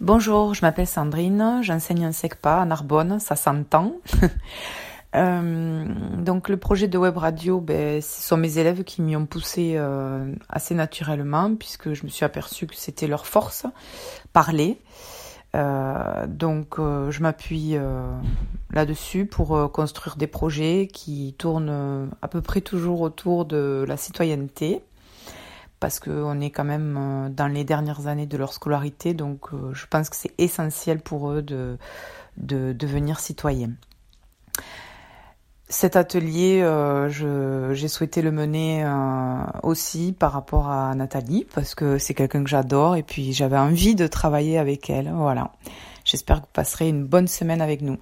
Bonjour, je m'appelle Sandrine, j'enseigne en SECPA à Narbonne, ça s'entend. euh, donc le projet de web radio, ben, ce sont mes élèves qui m'y ont poussé euh, assez naturellement puisque je me suis aperçue que c'était leur force, parler. Euh, donc je m'appuie là-dessus pour construire des projets qui tournent à peu près toujours autour de la citoyenneté parce qu'on est quand même euh, dans les dernières années de leur scolarité, donc euh, je pense que c'est essentiel pour eux de, de devenir citoyens. Cet atelier, euh, j'ai souhaité le mener aussi par rapport à Nathalie, parce que c'est quelqu'un que j'adore, et puis j'avais envie de travailler avec elle. Voilà. J'espère que vous passerez une bonne semaine avec nous.